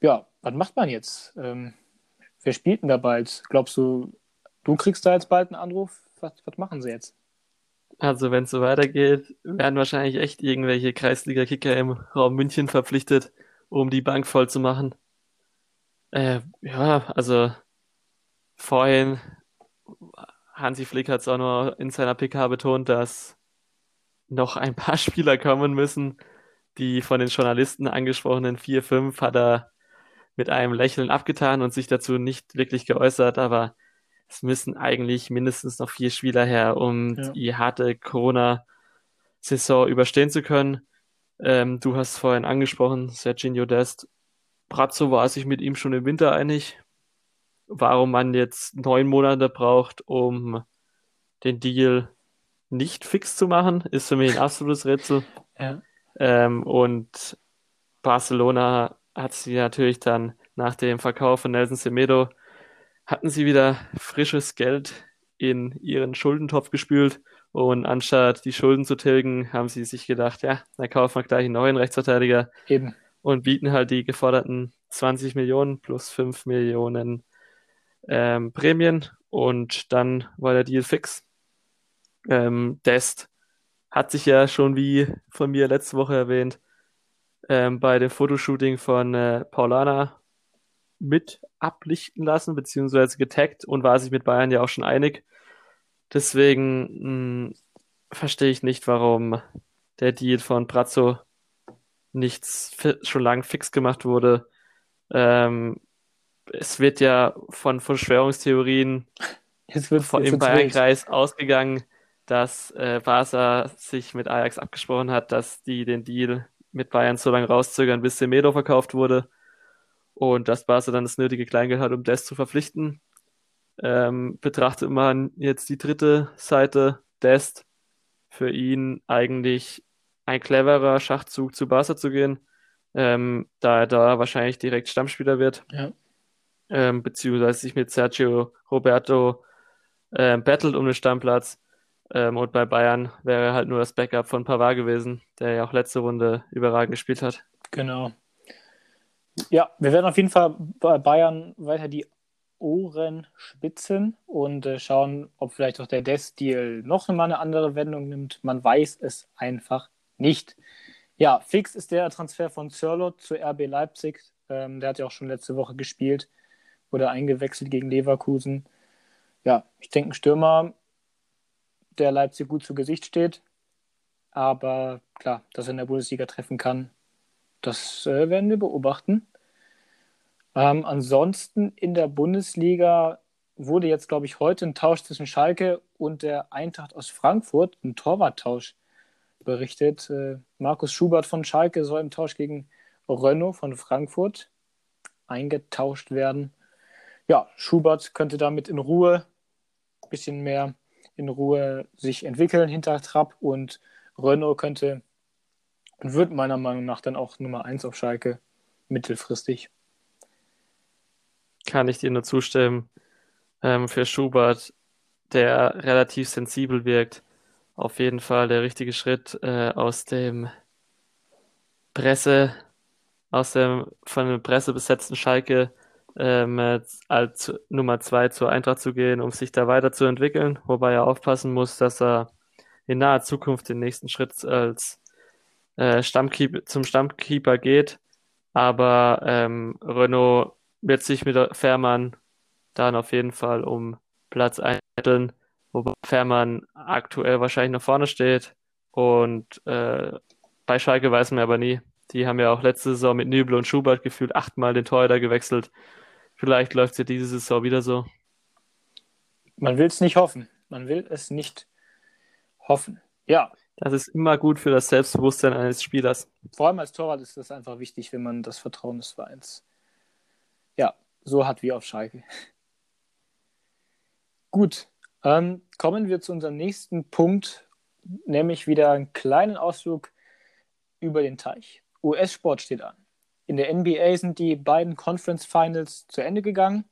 Ja, was macht man jetzt? Ähm, wer spielt denn da bald? Glaubst du, du kriegst da jetzt bald einen Anruf? Was, was machen sie jetzt? Also wenn es so weitergeht, werden wahrscheinlich echt irgendwelche Kreisliga-Kicker im Raum München verpflichtet, um die Bank voll zu machen. Äh, ja, also vorhin, Hansi Flick hat es auch nur in seiner PK betont, dass noch ein paar Spieler kommen müssen. Die von den Journalisten angesprochenen 4, 5 hat er mit einem Lächeln abgetan und sich dazu nicht wirklich geäußert, aber es müssen eigentlich mindestens noch vier Spieler her, um ja. die harte Corona-Saison überstehen zu können. Ähm, du hast vorhin angesprochen, Serginho Dest. Brazzo war sich mit ihm schon im Winter einig. Warum man jetzt neun Monate braucht, um den Deal nicht fix zu machen, ist für mich ein absolutes Rätsel. Ja. Ähm, und Barcelona hat sie natürlich dann nach dem Verkauf von Nelson Semedo hatten sie wieder frisches Geld in ihren Schuldentopf gespült und anstatt die Schulden zu tilgen, haben sie sich gedacht, ja, dann kaufen wir gleich einen neuen Rechtsverteidiger Eben. und bieten halt die geforderten 20 Millionen plus 5 Millionen ähm, Prämien und dann war der Deal fix. Ähm, Dest hat sich ja schon, wie von mir letzte Woche erwähnt, ähm, bei dem Fotoshooting von äh, Paulana mit ablichten lassen, beziehungsweise getaggt und war sich mit Bayern ja auch schon einig. Deswegen mh, hm, verstehe ich nicht, warum der Deal von Brazzo nicht schon lang fix gemacht wurde. Ähm, es wird ja von Verschwörungstheorien wird, im Bayernkreis ausgegangen, dass äh, Barca sich mit Ajax abgesprochen hat, dass die den Deal mit Bayern so lange rauszögern, bis Semedo verkauft wurde und dass Barca dann das nötige Kleingeld hat, um das zu verpflichten. Ähm, betrachtet man jetzt die dritte Seite, Dest, für ihn eigentlich ein cleverer Schachzug zu Barca zu gehen, ähm, da er da wahrscheinlich direkt Stammspieler wird. Ja. Ähm, beziehungsweise sich mit Sergio Roberto äh, battelt um den Stammplatz. Ähm, und bei Bayern wäre halt nur das Backup von Pavard gewesen, der ja auch letzte Runde überragend gespielt hat. Genau. Ja, wir werden auf jeden Fall bei Bayern weiter die Ohren spitzen und äh, schauen, ob vielleicht auch der Death-Deal noch mal eine andere Wendung nimmt. Man weiß es einfach nicht. Ja, fix ist der Transfer von Sörlot zu RB Leipzig. Ähm, der hat ja auch schon letzte Woche gespielt, wurde eingewechselt gegen Leverkusen. Ja, ich denke, ein Stürmer, der Leipzig gut zu Gesicht steht. Aber klar, dass er in der Bundesliga treffen kann, das äh, werden wir beobachten. Ähm, ansonsten in der Bundesliga wurde jetzt, glaube ich, heute ein Tausch zwischen Schalke und der Eintracht aus Frankfurt, ein Torwarttausch, berichtet. Äh, Markus Schubert von Schalke soll im Tausch gegen Renault von Frankfurt eingetauscht werden. Ja, Schubert könnte damit in Ruhe, ein bisschen mehr in Ruhe sich entwickeln hinter Trapp und Renault könnte und wird meiner Meinung nach dann auch Nummer 1 auf Schalke mittelfristig kann ich dir nur zustimmen. Ähm, für Schubert, der relativ sensibel wirkt, auf jeden Fall der richtige Schritt äh, aus dem Presse, aus dem von der Presse besetzten Schalke ähm, als Nummer zwei zur Eintracht zu gehen, um sich da weiterzuentwickeln, wobei er aufpassen muss, dass er in naher Zukunft den nächsten Schritt als äh, Stammkeeper, zum Stammkeeper geht. Aber ähm, Renault wird sich mit Fährmann dann auf jeden Fall um Platz einhetteln, wobei Fährmann aktuell wahrscheinlich noch vorne steht. Und äh, bei Schalke weiß man aber nie. Die haben ja auch letzte Saison mit Nübel und Schubert gefühlt achtmal den Torhüter gewechselt. Vielleicht läuft es ja diese Saison wieder so. Man will es nicht hoffen. Man will es nicht hoffen. Ja. Das ist immer gut für das Selbstbewusstsein eines Spielers. Vor allem als Torwart ist das einfach wichtig, wenn man das Vertrauen des Vereins so hat wie auf Schalke. Gut, ähm, kommen wir zu unserem nächsten Punkt, nämlich wieder einen kleinen Ausflug über den Teich. US-Sport steht an. In der NBA sind die beiden Conference Finals zu Ende gegangen.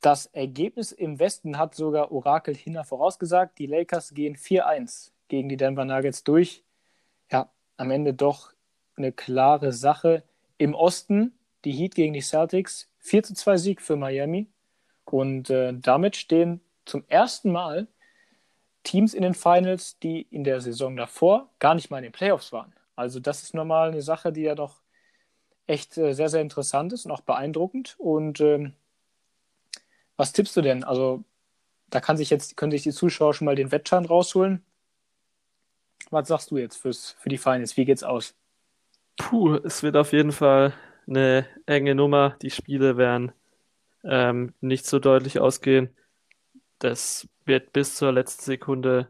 Das Ergebnis im Westen hat sogar Orakel Hinner vorausgesagt. Die Lakers gehen 4-1 gegen die Denver Nuggets durch. Ja, am Ende doch eine klare Sache. Im Osten die Heat gegen die Celtics. 4 zu 2 Sieg für Miami. Und äh, damit stehen zum ersten Mal Teams in den Finals, die in der Saison davor gar nicht mal in den Playoffs waren. Also das ist nochmal eine Sache, die ja doch echt äh, sehr, sehr interessant ist und auch beeindruckend. Und ähm, was tippst du denn? Also da kann sich jetzt, können sich die Zuschauer schon mal den Wettschein rausholen. Was sagst du jetzt fürs, für die Finals? Wie geht's aus? Puh, es wird auf jeden Fall eine enge Nummer. Die Spiele werden ähm, nicht so deutlich ausgehen. Das wird bis zur letzten Sekunde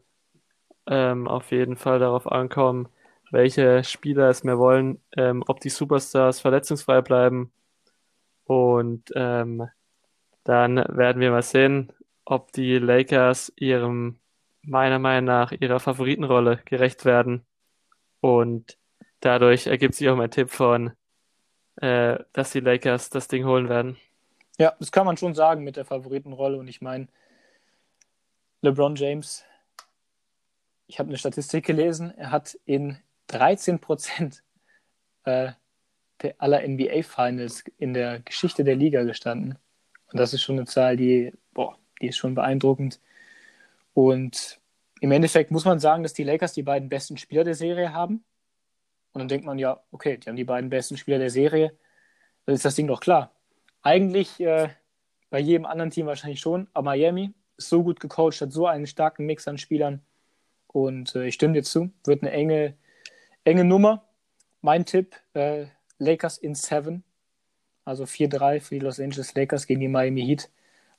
ähm, auf jeden Fall darauf ankommen, welche Spieler es mehr wollen, ähm, ob die Superstars verletzungsfrei bleiben. Und ähm, dann werden wir mal sehen, ob die Lakers ihrem, meiner Meinung nach, ihrer Favoritenrolle gerecht werden. Und dadurch ergibt sich auch mein Tipp von äh, dass die Lakers das Ding holen werden. Ja, das kann man schon sagen mit der Favoritenrolle. Und ich meine, LeBron James, ich habe eine Statistik gelesen, er hat in 13 Prozent äh, aller NBA-Finals in der Geschichte der Liga gestanden. Und das ist schon eine Zahl, die, boah, die ist schon beeindruckend. Und im Endeffekt muss man sagen, dass die Lakers die beiden besten Spieler der Serie haben. Und dann denkt man ja, okay, die haben die beiden besten Spieler der Serie, dann ist das Ding doch klar. Eigentlich äh, bei jedem anderen Team wahrscheinlich schon, aber Miami ist so gut gecoacht, hat so einen starken Mix an Spielern. Und äh, ich stimme dir zu, wird eine enge, enge Nummer. Mein Tipp, äh, Lakers in 7. Also 4-3 für die Los Angeles Lakers gegen die Miami Heat.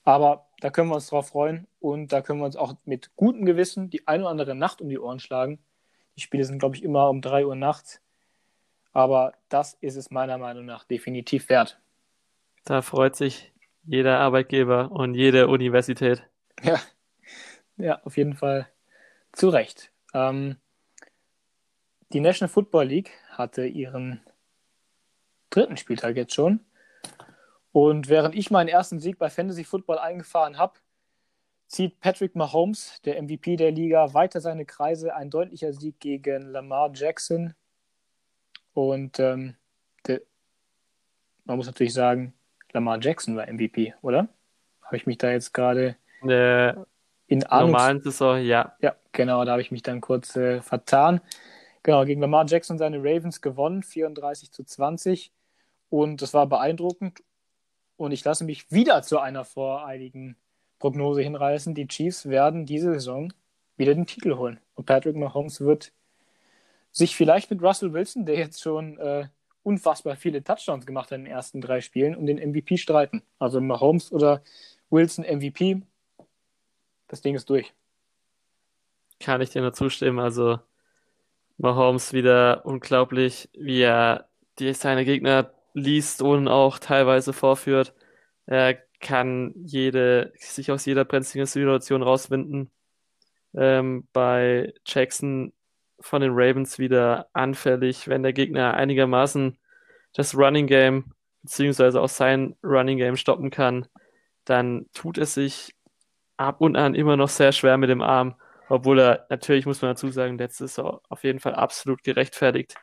Aber da können wir uns drauf freuen und da können wir uns auch mit gutem Gewissen die eine oder andere Nacht um die Ohren schlagen. Die Spiele sind, glaube ich, immer um 3 Uhr nachts. Aber das ist es meiner Meinung nach definitiv wert. Da freut sich jeder Arbeitgeber und jede Universität. Ja, ja auf jeden Fall zu Recht. Ähm, die National Football League hatte ihren dritten Spieltag jetzt schon. Und während ich meinen ersten Sieg bei Fantasy Football eingefahren habe, zieht Patrick Mahomes, der MVP der Liga, weiter seine Kreise. Ein deutlicher Sieg gegen Lamar Jackson und ähm, de, man muss natürlich sagen, Lamar Jackson war MVP, oder? Habe ich mich da jetzt gerade äh, in Ahnungs normalen Saison, ja. Ja, genau, da habe ich mich dann kurz äh, vertan. Genau, gegen Lamar Jackson seine Ravens gewonnen, 34 zu 20. Und das war beeindruckend. Und ich lasse mich wieder zu einer voreiligen Prognose hinreißen. Die Chiefs werden diese Saison wieder den Titel holen. Und Patrick Mahomes wird sich vielleicht mit Russell Wilson, der jetzt schon äh, unfassbar viele Touchdowns gemacht hat in den ersten drei Spielen, um den MVP streiten. Also Mahomes oder Wilson MVP, das Ding ist durch. Kann ich dir nur zustimmen. Also Mahomes wieder unglaublich, wie er die, seine Gegner liest und auch teilweise vorführt. Er kann jede, sich aus jeder brenzligen Situation rauswinden. Ähm, bei Jackson von den Ravens wieder anfällig, wenn der Gegner einigermaßen das Running Game beziehungsweise auch sein Running Game stoppen kann, dann tut es sich ab und an immer noch sehr schwer mit dem Arm, obwohl er natürlich, muss man dazu sagen, letztes Jahr auf jeden Fall absolut gerechtfertigt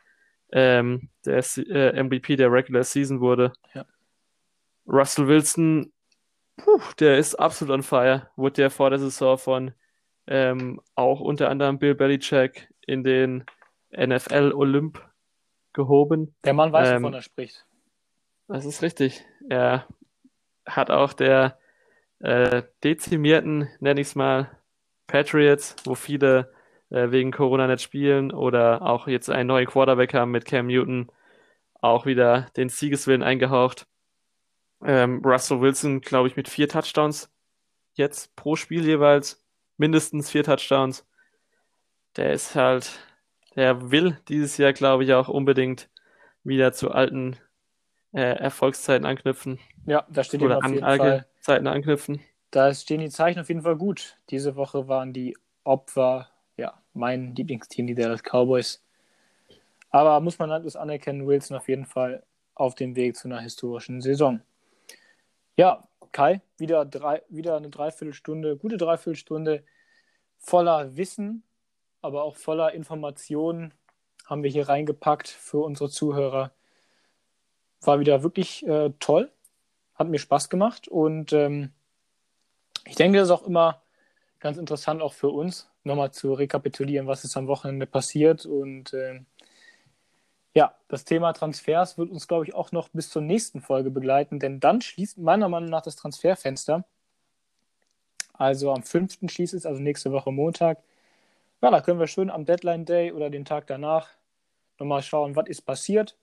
ähm, der äh, MVP der Regular Season wurde. Ja. Russell Wilson, puh, der ist absolut on fire. Wurde ja vor der Saison von ähm, auch unter anderem Bill Belichick in den NFL Olymp gehoben. Der Mann weiß, ähm, wovon er spricht. Das ist richtig. Er hat auch der äh, dezimierten, nenne ich es mal, Patriots, wo viele äh, wegen Corona nicht spielen oder auch jetzt einen neuen Quarterback haben mit Cam Newton, auch wieder den Siegeswillen eingehaucht. Ähm, Russell Wilson, glaube ich, mit vier Touchdowns jetzt pro Spiel jeweils, mindestens vier Touchdowns. Der ist halt, der will dieses Jahr, glaube ich, auch unbedingt wieder zu alten äh, Erfolgszeiten anknüpfen. Ja, da steht Oder auf jeden Fall. Zeiten anknüpfen. Da stehen die Zeichen auf jeden Fall gut. Diese Woche waren die Opfer, ja, mein Lieblingsteam, die Dallas Cowboys. Aber muss man halt das anerkennen, Wilson auf jeden Fall auf dem Weg zu einer historischen Saison. Ja, Kai, wieder, drei, wieder eine Dreiviertelstunde, gute Dreiviertelstunde voller Wissen, aber auch voller Informationen haben wir hier reingepackt für unsere Zuhörer. War wieder wirklich äh, toll, hat mir Spaß gemacht und ähm, ich denke, das ist auch immer ganz interessant, auch für uns, nochmal zu rekapitulieren, was ist am Wochenende passiert. Und äh, ja, das Thema Transfers wird uns, glaube ich, auch noch bis zur nächsten Folge begleiten, denn dann schließt meiner Meinung nach das Transferfenster. Also am 5. schließt es, also nächste Woche Montag. Ja, da können wir schön am Deadline Day oder den Tag danach nochmal schauen, was ist passiert.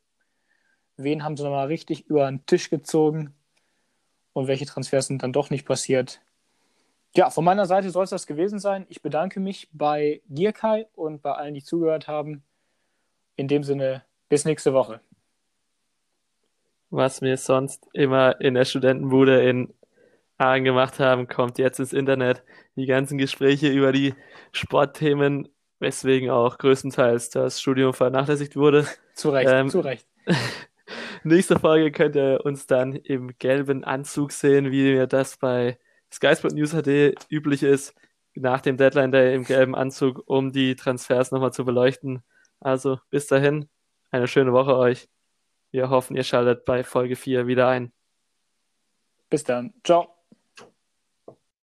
Wen haben sie nochmal richtig über den Tisch gezogen und welche Transfers sind dann doch nicht passiert. Ja, von meiner Seite soll es das gewesen sein. Ich bedanke mich bei dir, Kai, und bei allen, die zugehört haben. In dem Sinne, bis nächste Woche. Was wir sonst immer in der Studentenbude in Aachen gemacht haben, kommt jetzt ins Internet. Die ganzen Gespräche über die Sportthemen, weswegen auch größtenteils das Studium vernachlässigt wurde. zu Recht, ähm, zu Recht. nächste Folge könnt ihr uns dann im gelben Anzug sehen, wie wir das bei Sky Sport News HD üblich ist, nach dem Deadline Day im gelben Anzug, um die Transfers nochmal zu beleuchten. Also bis dahin, eine schöne Woche euch. Wir hoffen, ihr schaltet bei Folge 4 wieder ein. Bis dann. Ciao.